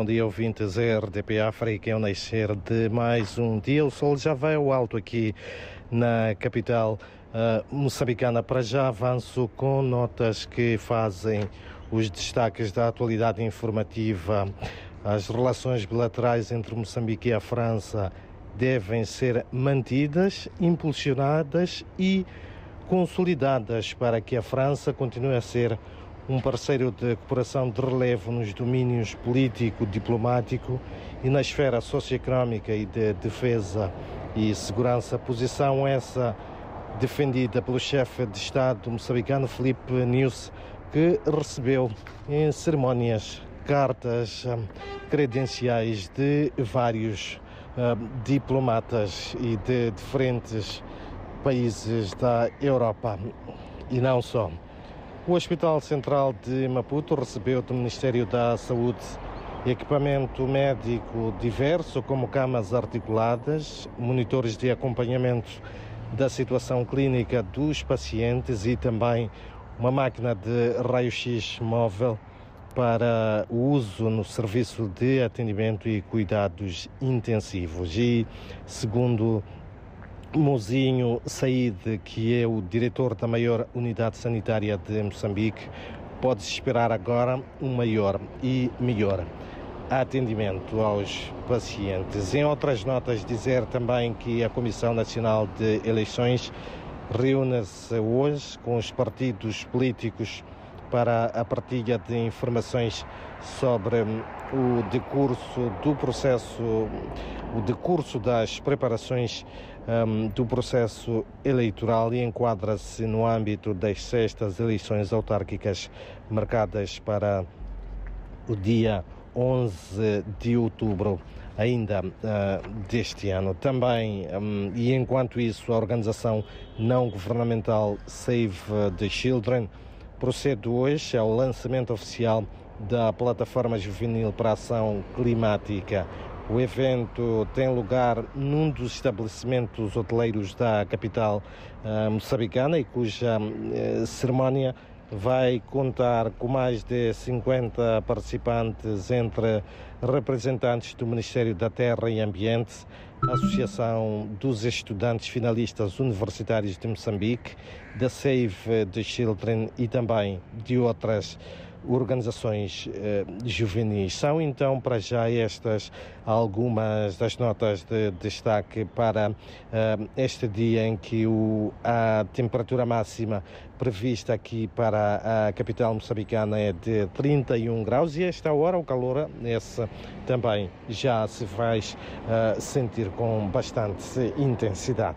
Bom dia, ouvintes RDP África. É o nascer de mais um dia. O sol já vai ao alto aqui na capital uh, moçambicana. Para já avanço com notas que fazem os destaques da atualidade informativa. As relações bilaterais entre Moçambique e a França devem ser mantidas, impulsionadas e consolidadas para que a França continue a ser um parceiro de cooperação de relevo nos domínios político, diplomático e na esfera socioeconómica e de defesa e segurança. Posição essa defendida pelo chefe de Estado moçambicano Felipe News, que recebeu em cerimónias cartas hum, credenciais de vários hum, diplomatas e de diferentes países da Europa e não só. O Hospital Central de Maputo recebeu do Ministério da Saúde equipamento médico diverso, como camas articuladas, monitores de acompanhamento da situação clínica dos pacientes e também uma máquina de raio-x móvel para uso no serviço de atendimento e cuidados intensivos. E, segundo Mozinho Said, que é o diretor da maior unidade sanitária de Moçambique, pode esperar agora um maior e melhor atendimento aos pacientes. Em outras notas, dizer também que a Comissão Nacional de Eleições reúne-se hoje com os partidos políticos para a partilha de informações sobre o decurso do processo, o decurso das preparações um, do processo eleitoral e enquadra-se no âmbito das sextas eleições autárquicas marcadas para o dia 11 de outubro ainda uh, deste ano. Também, um, e enquanto isso, a organização não governamental Save the Children procede hoje ao lançamento oficial da plataforma juvenil para a ação climática. O evento tem lugar num dos estabelecimentos hoteleiros da capital uh, moçambicana e cuja uh, cerimónia vai contar com mais de 50 participantes, entre representantes do Ministério da Terra e Ambiente, Associação dos Estudantes Finalistas Universitários de Moçambique, da Save the Children e também de outras organizações eh, juvenis. São então para já estas algumas das notas de destaque para eh, este dia em que o, a temperatura máxima prevista aqui para a capital moçambicana é de 31 graus e esta hora o calor esse também já se faz uh, sentir com bastante intensidade.